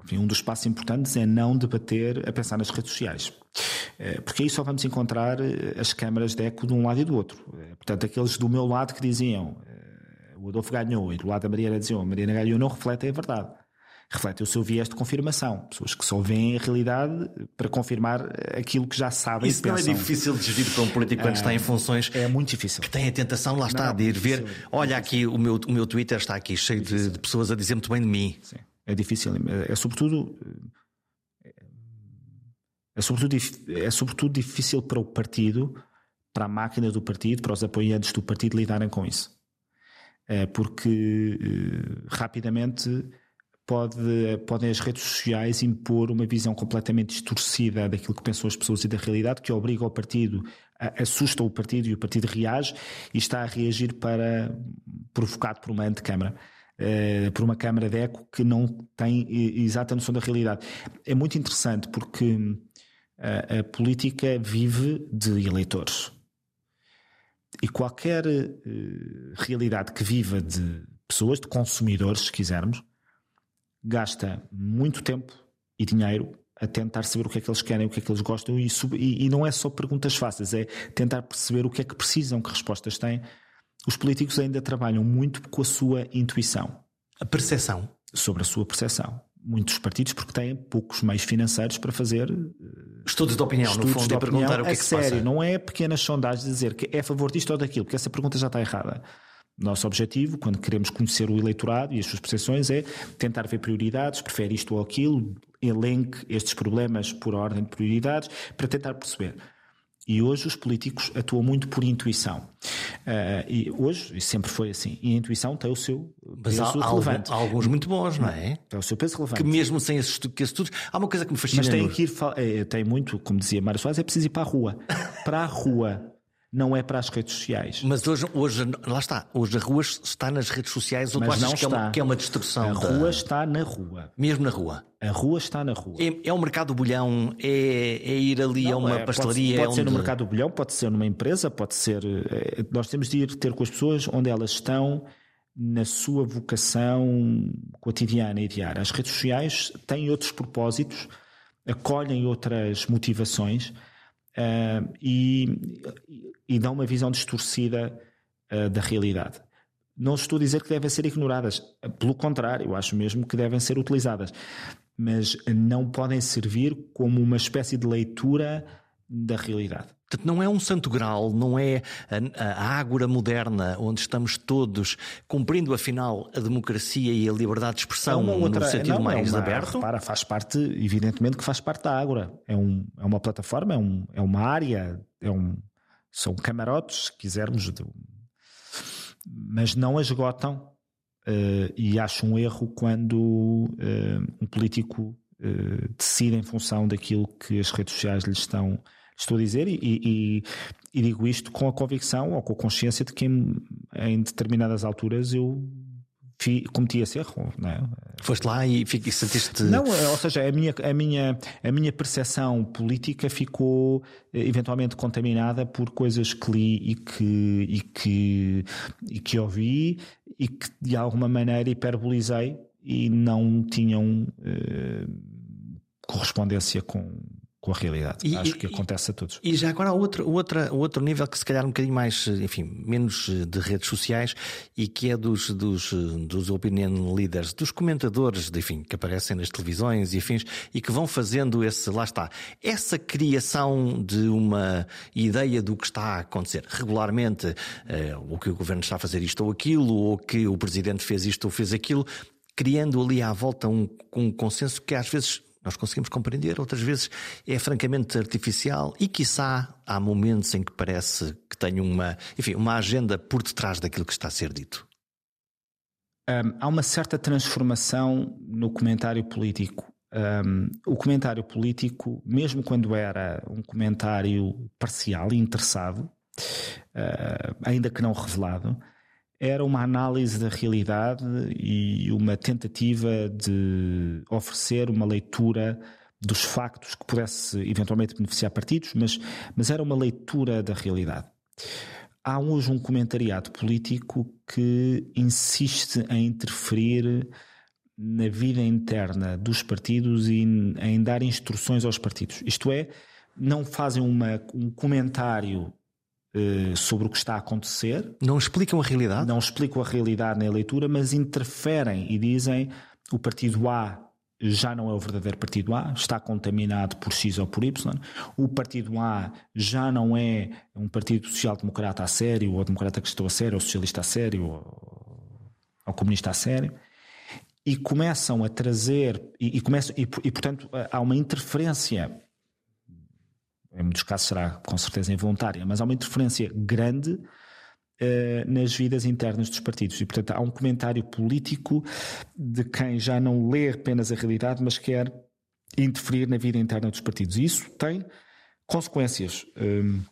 Speaker 2: enfim, um dos passos importantes é não debater a pensar nas redes sociais. Uh, porque aí só vamos encontrar eh, as câmaras de eco de um lado e do outro. Portanto, aqueles do meu lado que diziam o Adolfo ganhou e do lado da Mariana diziam a Mariana ganhou não refletem a verdade refletem o seu viés de confirmação. Pessoas que só veem a realidade para confirmar aquilo que já sabem
Speaker 1: Isso e pensam. Não é difícil de gerir para um político quando está em funções.
Speaker 2: É muito difícil.
Speaker 1: Que tem a tentação, lá está, não, de ir ver. Olha aqui, o meu, o meu Twitter está aqui cheio de, de, pessoas a dizer muito bem de mim.
Speaker 2: Sim. É difícil. É sobretudo. É sobretudo, é sobretudo difícil para o partido, para a máquina do partido, para os apoiantes do partido lidarem com isso. É porque eh, rapidamente pode, podem as redes sociais impor uma visão completamente distorcida daquilo que pensam as pessoas e da realidade, que obriga o partido, assusta o partido e o partido reage e está a reagir para provocado por uma antecâmara. Uh, por uma câmara de eco que não tem exata noção da realidade. É muito interessante porque a, a política vive de eleitores. E qualquer uh, realidade que viva de pessoas, de consumidores, se quisermos, gasta muito tempo e dinheiro a tentar saber o que é que eles querem, o que é que eles gostam e, e, e, não é só perguntas fáceis, é tentar perceber o que é que precisam, que respostas têm. Os políticos ainda trabalham muito com a sua intuição.
Speaker 1: A percepção.
Speaker 2: Sobre a sua percepção. Muitos partidos porque têm poucos meios financeiros para fazer
Speaker 1: eh, estudos de opinião, estudos no fundo, de opinião, perguntar o que é que
Speaker 2: sério,
Speaker 1: passa.
Speaker 2: não é pequenas sondagens dizer que é a favor disto ou daquilo, porque essa pergunta já está errada. Nosso objetivo, quando queremos conhecer o eleitorado e as suas percepções, é tentar ver prioridades, prefere isto ou aquilo, elenque estes problemas por ordem de prioridades, para tentar perceber. E hoje os políticos atuam muito por intuição. Uh, e hoje, e sempre foi assim, e a intuição tem o seu peso Mas há, relevante.
Speaker 1: Há alguns muito bons, não é?
Speaker 2: Tem o seu peso relevante.
Speaker 1: Que mesmo sem esses estudos, há uma coisa que me fascina.
Speaker 2: Mas tem que ir, é, tem muito, como dizia Mário Soares, é preciso ir para a rua. [laughs] para a rua não é para as redes sociais.
Speaker 1: Mas hoje, hoje lá está, hoje a rua está nas redes sociais ou
Speaker 2: Mas
Speaker 1: tu achas que é, uma,
Speaker 2: está.
Speaker 1: que é uma destrução?
Speaker 2: A
Speaker 1: da-
Speaker 2: rua está na rua.
Speaker 1: Mesmo na rua.
Speaker 2: A rua está na rua.
Speaker 1: É, é o mercado do bolhão, é, é ir ali a uma
Speaker 2: é,
Speaker 1: pastelaria.
Speaker 2: Pode, pode ser
Speaker 1: onde...
Speaker 2: no mercado do bilhão, pode ser numa empresa, pode ser. eh, Nós temos de ir ter com as pessoas onde elas estão na sua vocação cotidiana e diária. As redes sociais têm outros propósitos, acolhem outras motivações eh, e, e dão uma visão distorcida eh, da realidade. Não estou a dizer que devem ser ignoradas, pelo contrário, eu acho mesmo que devem ser utilizadas, mas não podem servir como uma espécie de leitura da realidade.
Speaker 1: Portanto, não é um santo grau, não é a, a ágora moderna onde estamos todos cumprindo, afinal, a democracia e a liberdade de expressão no sentido
Speaker 2: não,
Speaker 1: mais
Speaker 2: é uma,
Speaker 1: aberto.
Speaker 2: Repara, faz parte, evidentemente que faz parte da Ágora. É, um, é uma plataforma, é, um, é uma área, é um, são camarotes, se quisermos, de- mas não esgotam. eh, e acho um erro quando eh, um político eh, decide em função daquilo que as redes sociais lhe estão estou a dizer e, e- e digo isto com a convicção ou com a consciência de que em, em determinadas alturas eu fi- cometi esse erro não é?
Speaker 1: Foste lá e, e sentiste.
Speaker 2: Não, é, ou seja, a minha, a minha, a minha percepção política ficou eh, eventualmente contaminada por coisas que li e que, e que, e que ouvi e que de alguma maneira hiperbolizei e não tinham eh, correspondência com, com a realidade.
Speaker 1: E-
Speaker 2: Acho
Speaker 1: e-
Speaker 2: que acontece a todos.
Speaker 1: E já agora há outro, outra, outro nível que se calhar um bocadinho mais, enfim, menos de redes sociais e que é dos, dos, dos opinion leaders, dos comentadores, de, enfim, que aparecem nas televisões e afins e que vão fazendo esse, lá está, essa criação de uma ideia do que está a acontecer regularmente, eh, ou que o governo está a fazer isto ou aquilo, ou que o presidente fez isto ou fez aquilo, criando ali à volta um, um consenso que às vezes nós conseguimos compreender, outras vezes é francamente artificial e, quiçá, há momentos em que parece que tem uma, enfim, uma agenda por detrás daquilo que está a ser dito.
Speaker 2: Um, há uma certa transformação no comentário político. Um, o comentário político, mesmo quando era um comentário parcial e interessado, uh, ainda que não revelado, era uma análise da realidade e uma tentativa de oferecer uma leitura dos factos que pudesse eventualmente beneficiar partidos, mas, mas era uma leitura da realidade. Há hoje um comentariado político que insiste em interferir na vida interna dos partidos e em, dar instruções aos partidos. Isto é, não fazem uma, um comentário sobre o que está a acontecer,
Speaker 1: Não explicam a realidade?
Speaker 2: não explicam a realidade na leitura, mas interferem e dizem o partido A já não é o verdadeiro partido A, está contaminado por X ou por Y. O partido A já não é um partido social-democrata a sério, ou democrata cristão a sério, ou socialista a sério, ou, ou comunista a sério. E começam a trazer, e, e, começam, e, e portanto há uma interferência em muitos casos será com certeza involuntária, mas há uma interferência grande eh, nas vidas internas dos partidos. E, portanto, há um comentário político de quem já não lê apenas a realidade, mas quer interferir na vida interna dos partidos. E isso tem consequências. hum,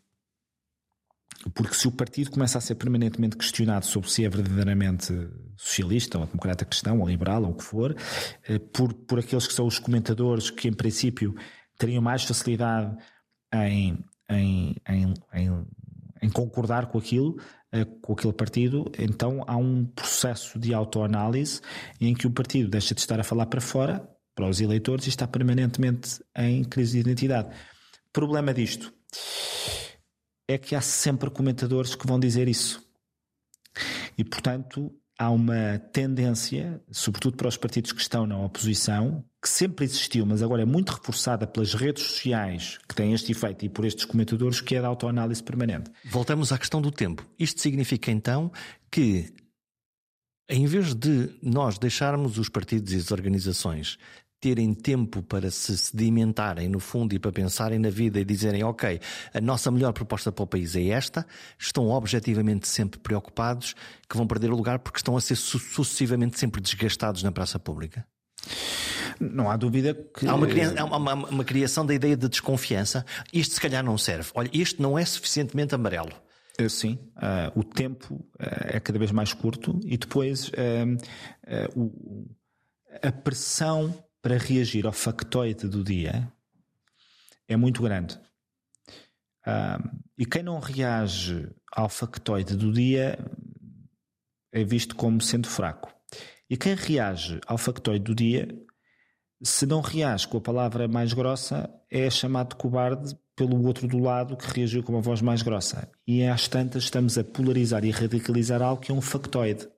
Speaker 2: porque se o partido começa a ser permanentemente questionado sobre se é verdadeiramente socialista, ou democrata cristão, ou liberal, ou o que for, eh, por, por aqueles que são os comentadores que, em princípio, teriam mais facilidade em, em, em, em, em concordar com aquilo, eh, com aquele partido, então há um processo de autoanálise em que o partido deixa de estar a falar para fora, para os eleitores, e está permanentemente em crise de identidade. Problema disto é que há sempre comentadores que vão dizer isso. E, portanto, há uma tendência, sobretudo para os partidos que estão na oposição, que sempre existiu, mas agora é muito reforçada pelas redes sociais que têm este efeito e por estes comentadores, que é da autoanálise permanente.
Speaker 1: Voltamos à questão do tempo. Isto significa então que, em vez de nós deixarmos os partidos e as organizações terem tempo para se sedimentarem no fundo e para pensarem na vida e dizerem, ok, a nossa melhor proposta para o país é esta, estão objetivamente sempre preocupados que vão perder o lugar porque estão a ser su sucessivamente sempre desgastados na praça pública.
Speaker 2: Não há dúvida que.
Speaker 1: Há uma, cria- há uma- uma- criação da ideia de desconfiança. Isto se calhar não serve. Olha, isto não é suficientemente amarelo.
Speaker 2: Sim, uh, o tempo uh, é cada vez mais curto e depois uh, o, a pressão para reagir ao factoide do dia é muito grande. e quem não reage ao factoide do dia é visto como sendo fraco. E quem reage ao factoide do dia, se não reage com a palavra mais grossa, é chamado de cobarde pelo outro do lado que reagiu com uma voz mais grossa. E às tantas estamos a polarizar e radicalizar algo que é um factoide.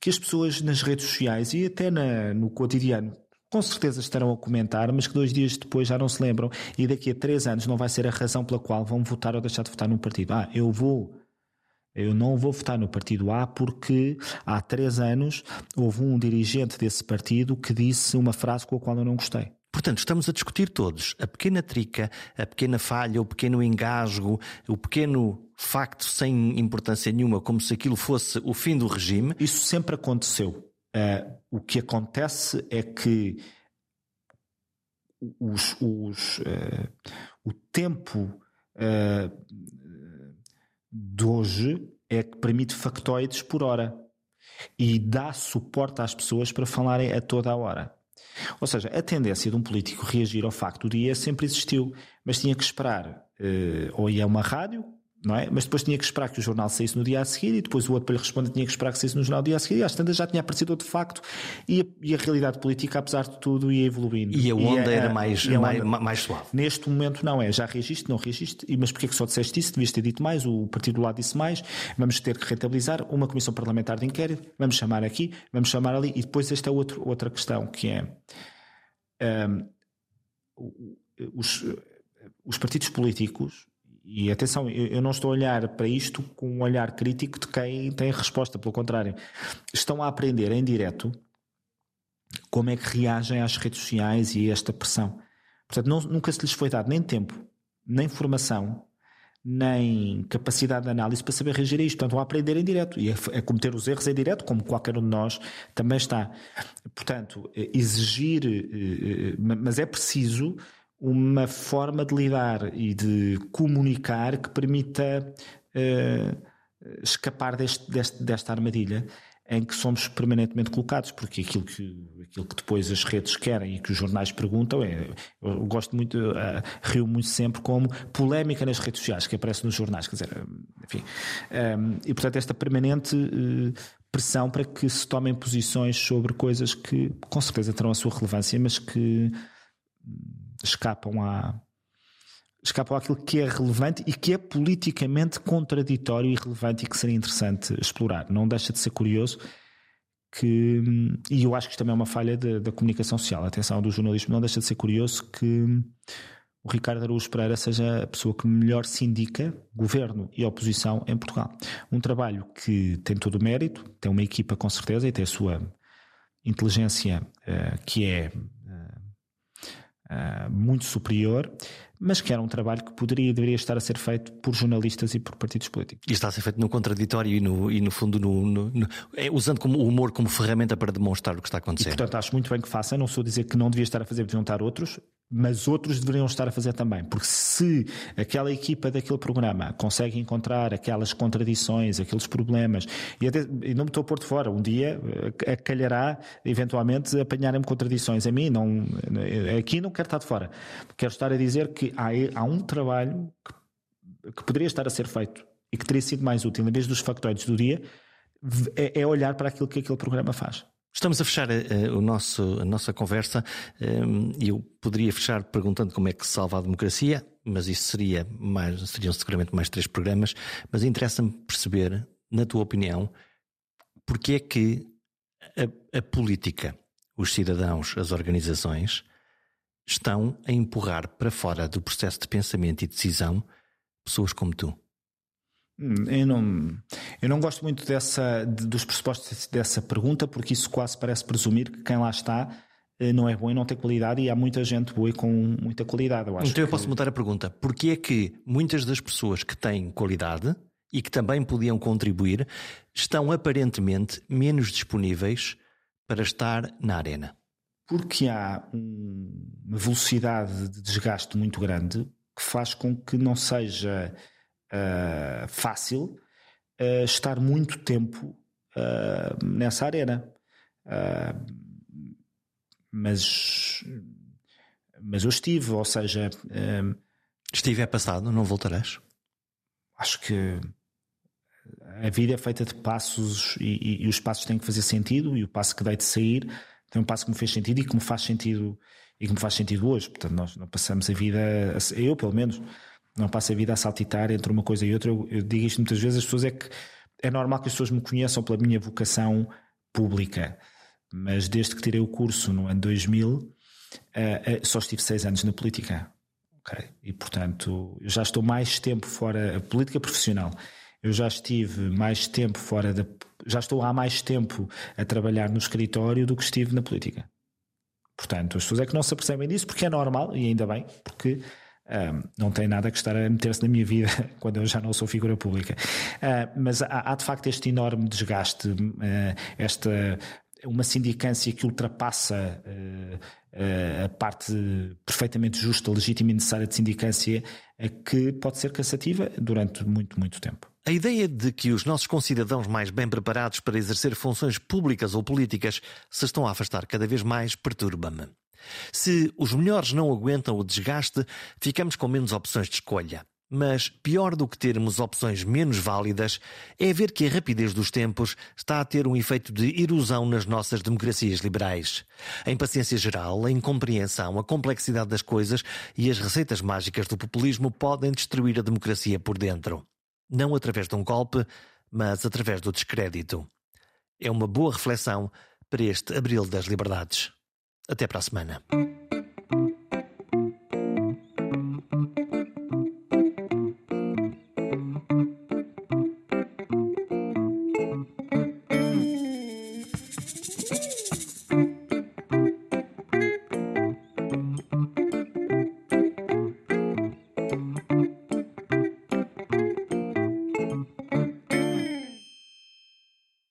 Speaker 2: Que as pessoas nas redes sociais e até na, no cotidiano com certeza estarão a comentar, mas que dois dias depois já não se lembram e daqui a três anos não vai ser a razão pela qual vão votar ou deixar de votar num partido. Ah, eu vou. Eu não vou votar no partido A porque há três anos houve um dirigente desse partido que disse uma frase com a qual eu não gostei.
Speaker 1: Portanto, estamos a discutir todos a pequena trica, a pequena falha, o pequeno engasgo, o pequeno facto sem importância nenhuma, como se aquilo fosse o fim do regime.
Speaker 2: Isso sempre aconteceu. Uh, o que acontece é que os, os, uh, o tempo uh, de hoje é que permite factoides por hora e dá suporte às pessoas para falarem a toda a hora. Ou seja, a tendência de um político reagir ao facto do dia sempre existiu, mas tinha que esperar, uh, ou ia a uma rádio, não é? Mas depois tinha que esperar que o jornal saísse no dia a seguir e depois o outro para lhe responder tinha que esperar que saísse no jornal no dia a seguir e às tantas já tinha aparecido outro facto e a, e a realidade política, apesar de tudo, ia evoluindo.
Speaker 1: E a onda e a, era mais, mais, onda, mais, suave.
Speaker 2: Neste momento não é, já reagiste, não reagiste, mas porquê que só disseste isso? Devias ter dito mais, o partido do lado disse mais, vamos ter que rentabilizar uma comissão parlamentar de inquérito, vamos chamar aqui, vamos chamar ali e depois esta é outro, outra questão que é um, os, os partidos políticos e atenção, eu não estou a olhar para isto com um olhar crítico de quem tem resposta, pelo contrário, estão a aprender em direto como é que reagem às redes sociais e a esta pressão. Portanto, não, nunca se lhes foi dado nem tempo, nem formação, nem capacidade de análise para saber reagir a isto. Portanto, estão a aprender em direto e a, a cometer os erros em direto, como qualquer um de nós também está. Portanto, exigir, eh, eh, mas é preciso uma forma de lidar e de comunicar que permita uh, escapar deste, deste, desta armadilha em que somos permanentemente colocados, porque aquilo que, aquilo que depois as redes querem e que os jornais perguntam é. Eu gosto muito, uh, rio muito sempre como polémica nas redes sociais, que aparece nos jornais, quer dizer, enfim. Um, e portanto, esta permanente uh, pressão para que se tomem posições sobre coisas que com certeza terão a sua relevância, mas que escapam à escapam àquilo que é relevante e que é politicamente contraditório e relevante e que seria interessante explorar. Não deixa de ser curioso que, e eu acho que isto também é uma falha de, da comunicação social, atenção do jornalismo, não deixa de ser curioso que o Ricardo Araújo Pereira seja a pessoa que melhor se indica governo e oposição em Portugal. Um trabalho que tem todo o mérito, tem uma equipa com certeza e tem a sua inteligência uh, que é uh, muito superior, mas que era um trabalho que poderia e deveria estar a ser feito por jornalistas e por partidos políticos.
Speaker 1: E está a ser feito no contraditório e no, e no fundo no, no, no é, usando como, o humor como ferramenta para demonstrar o que está acontecendo.
Speaker 2: E, portanto, acho muito bem que faça. Não sou a dizer que não devia estar a fazer, deviam estar outros mas outros deveriam estar a fazer também, porque se aquela equipa daquele programa consegue encontrar aquelas contradições, aqueles problemas, e, até, e não me estou a pôr de fora, um dia eh, calhará eventualmente apanharem-me contradições a mim, não, eh, aqui não quero estar de fora, quero estar a dizer que há, há um trabalho que, que poderia estar a ser feito e que teria sido mais útil, em vez dos factoides do dia, é, é olhar para aquilo que aquele programa faz.
Speaker 1: Estamos a fechar a, o nosso, a nossa conversa ehm, e eu poderia fechar perguntando como é que se salva a democracia, mas isso seria mais, seriam seguramente mais três programas. Mas interessa-me perceber, na tua opinião, porque é que a, a política, os cidadãos, as organizações, estão a empurrar para fora do processo de pensamento e decisão pessoas como tu.
Speaker 2: Hum, eu não, eu não gosto muito dessa, dos pressupostos dessa pergunta, porque isso quase parece presumir que quem lá está eh, não é bom e não tem qualidade, e há muita gente boa e com muita qualidade.
Speaker 1: Eu então eu posso mudar a pergunta: porquê é que muitas das pessoas que têm qualidade e que também podiam contribuir estão aparentemente menos disponíveis para estar na arena?
Speaker 2: Porque há uma velocidade de desgaste muito grande que faz com que não seja uh, fácil uh, estar muito tempo uh, nessa arena. mas, mas eu estive, ou seja.
Speaker 1: estive é passado, não voltarás?
Speaker 2: Acho que a vida é feita de passos e, e, e, os passos têm que fazer sentido e o passo que dei de sair tem um passo que me fez sentido e que me faz sentido e que me faz sentido hoje. Portanto, nós não passamos a vida, eu pelo menos, não passo a vida a saltitar entre uma coisa e outra. Eu, eu digo isto muitas vezes, as pessoas é que é normal que as pessoas me conheçam pela minha vocação pública, mas desde que tirei o curso no ano 2000, uh, uh, só estive seis anos na política. Okay? E portanto, eu já estou mais tempo fora, a política profissional. Eu já estive mais tempo fora da. Já estou há mais tempo a trabalhar no escritório do que estive na política. Portanto, as pessoas é que não se apercebem disso, porque é normal, e ainda bem, porque um, não tem nada que estar a meter-se na minha vida [laughs] quando eu já não sou figura pública. Uh, mas há, há, de facto este enorme desgaste, uh, esta uma sindicância que ultrapassa uh, a parte perfeitamente justa, legítima e necessária de sindicância, que pode ser cansativa durante muito, muito tempo.
Speaker 1: A ideia de que os nossos concidadãos mais bem preparados para exercer funções públicas ou políticas se estão a afastar cada vez mais perturba-me. Se os melhores não aguentam o desgaste, ficamos com menos opções de escolha. Mas pior do que termos opções menos válidas é ver que a rapidez dos tempos está a ter um efeito de erosão nas nossas democracias liberais. A impaciência geral, a incompreensão, a complexidade das coisas e as receitas mágicas do populismo podem destruir a democracia por dentro. Não através de um golpe, mas através do descrédito. É uma boa reflexão para este Abril das Liberdades. Até para a semana.